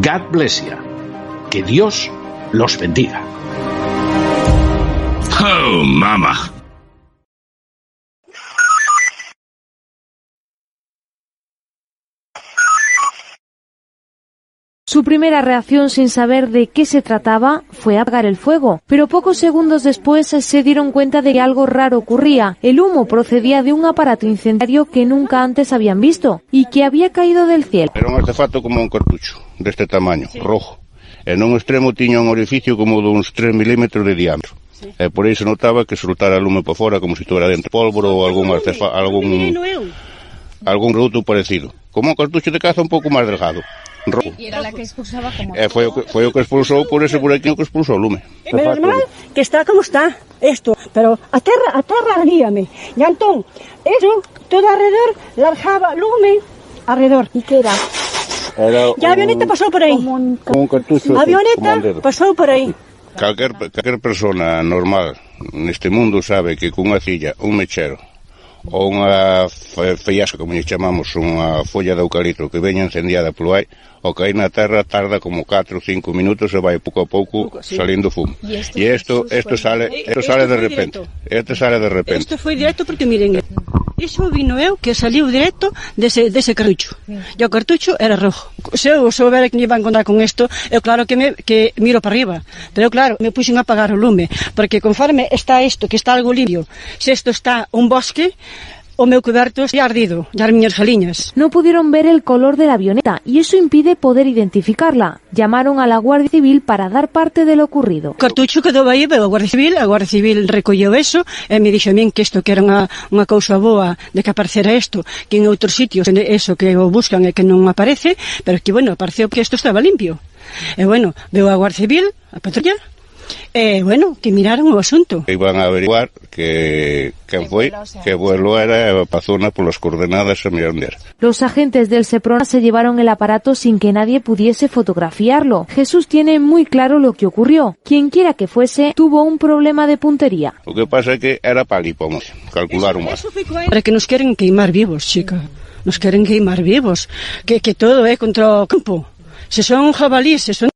God bless you. Que Dios los bendiga. Oh, mama. Su primera reacción sin saber de qué se trataba fue apagar el fuego, pero pocos segundos después se dieron cuenta de que algo raro ocurría. El humo procedía de un aparato incendiario que nunca antes habían visto y que había caído del cielo. Era un artefacto como un cartucho, deste tamaño, sí. rojo. En un extremo tiña un orificio como de uns 3 milímetros de diámetro. Sí. E por aí se notaba que soltara lume para fora como se si tuviera dentro pólvora ou algún artefacto, algún, algún produto parecido. Como un cartucho de caza un pouco máis delgado. Rojo. E era a que expulsaba como... Eh, foi, o que, foi o que expulsou por ese buraquinho que expulsou o lume. Menos mal que está como está isto, pero a terra, a terra ardíame. E entón, eso, todo alrededor, lanzaba lume alrededor. E que era? Era un, y a avioneta pasou por aí. Como un, un cartucho. A avioneta pasou por aí. Calquer, calquer persona normal neste mundo sabe que cunha cilla, un mechero, ou unha feiasca, como lle chamamos, unha folla de eucalipto que veña encendiada polo ai, ao caer na terra tarda como 4 ou 5 minutos e vai pouco a pouco sí. salindo fumo. E isto isto sale, isto sale de repente. Isto sale de repente. Isto foi directo porque miren, Iso vino eu que saliu directo dese, dese cartucho. Sí. E o cartucho era rojo. Se eu soubera que me iba a encontrar con isto, eu claro que, me, que miro para arriba. Pero claro, me puxen a apagar o lume. Porque conforme está isto, que está algo limpio, se isto está un bosque, o meu coberto está ardido, das miñas galiñas. Non pudieron ver el color de la avioneta y eso impide poder identificarla. Llamaron a la Guardia Civil para dar parte de lo ocurrido. O cartucho quedou aí, pero a Guardia Civil, a Guardia Civil recolleu eso e me dixo a min que isto que era unha, unha cousa boa de que aparecera isto, que en outros sitios eso que o buscan e que non aparece, pero que, bueno, apareceu que isto estaba limpio. E, bueno, veo a Guardia Civil, a patrulla, e bueno, que miraron o asunto. Iban a averiguar que quen foi, que vuelo era e pa zona polas coordenadas a mirar onde era. Los agentes del Seprona se llevaron el aparato sin que nadie pudiese fotografiarlo. Jesús tiene muy claro lo que ocurrió. Quien quiera que fuese, tuvo un problema de puntería. O que pasa é que era palipomos, calcularon mal. Para que nos queren queimar vivos, chica. Nos queren queimar vivos. Que, que todo é contra o campo. Se son jabalíes, se son